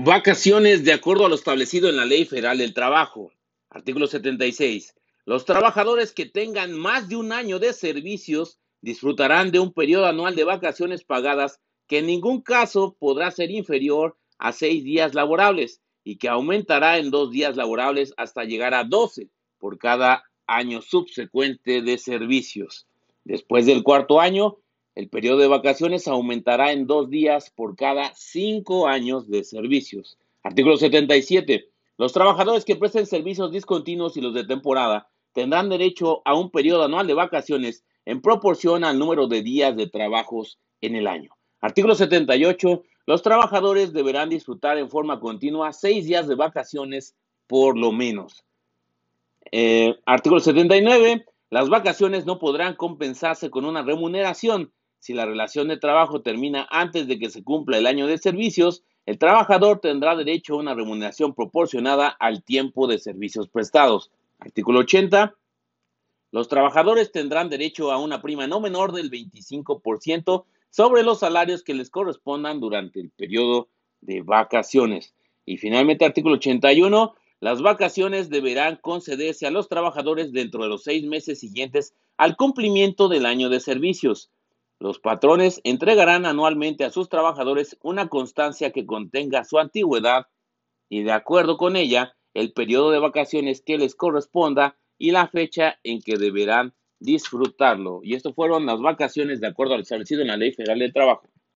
Vacaciones de acuerdo a lo establecido en la Ley Federal del Trabajo. Artículo 76. Los trabajadores que tengan más de un año de servicios disfrutarán de un periodo anual de vacaciones pagadas que en ningún caso podrá ser inferior a seis días laborables y que aumentará en dos días laborables hasta llegar a 12 por cada año subsecuente de servicios. Después del cuarto año, el periodo de vacaciones aumentará en dos días por cada cinco años de servicios. Artículo 77. Los trabajadores que presten servicios discontinuos y los de temporada tendrán derecho a un periodo anual de vacaciones en proporción al número de días de trabajos en el año. Artículo 78. Los trabajadores deberán disfrutar en forma continua seis días de vacaciones por lo menos. Eh, artículo 79. Las vacaciones no podrán compensarse con una remuneración si la relación de trabajo termina antes de que se cumpla el año de servicios, el trabajador tendrá derecho a una remuneración proporcionada al tiempo de servicios prestados. Artículo 80. Los trabajadores tendrán derecho a una prima no menor del 25% sobre los salarios que les correspondan durante el periodo de vacaciones. Y finalmente, artículo 81. Las vacaciones deberán concederse a los trabajadores dentro de los seis meses siguientes al cumplimiento del año de servicios. Los patrones entregarán anualmente a sus trabajadores una constancia que contenga su antigüedad y, de acuerdo con ella, el periodo de vacaciones que les corresponda y la fecha en que deberán disfrutarlo. Y esto fueron las vacaciones de acuerdo al establecido en la Ley Federal del Trabajo.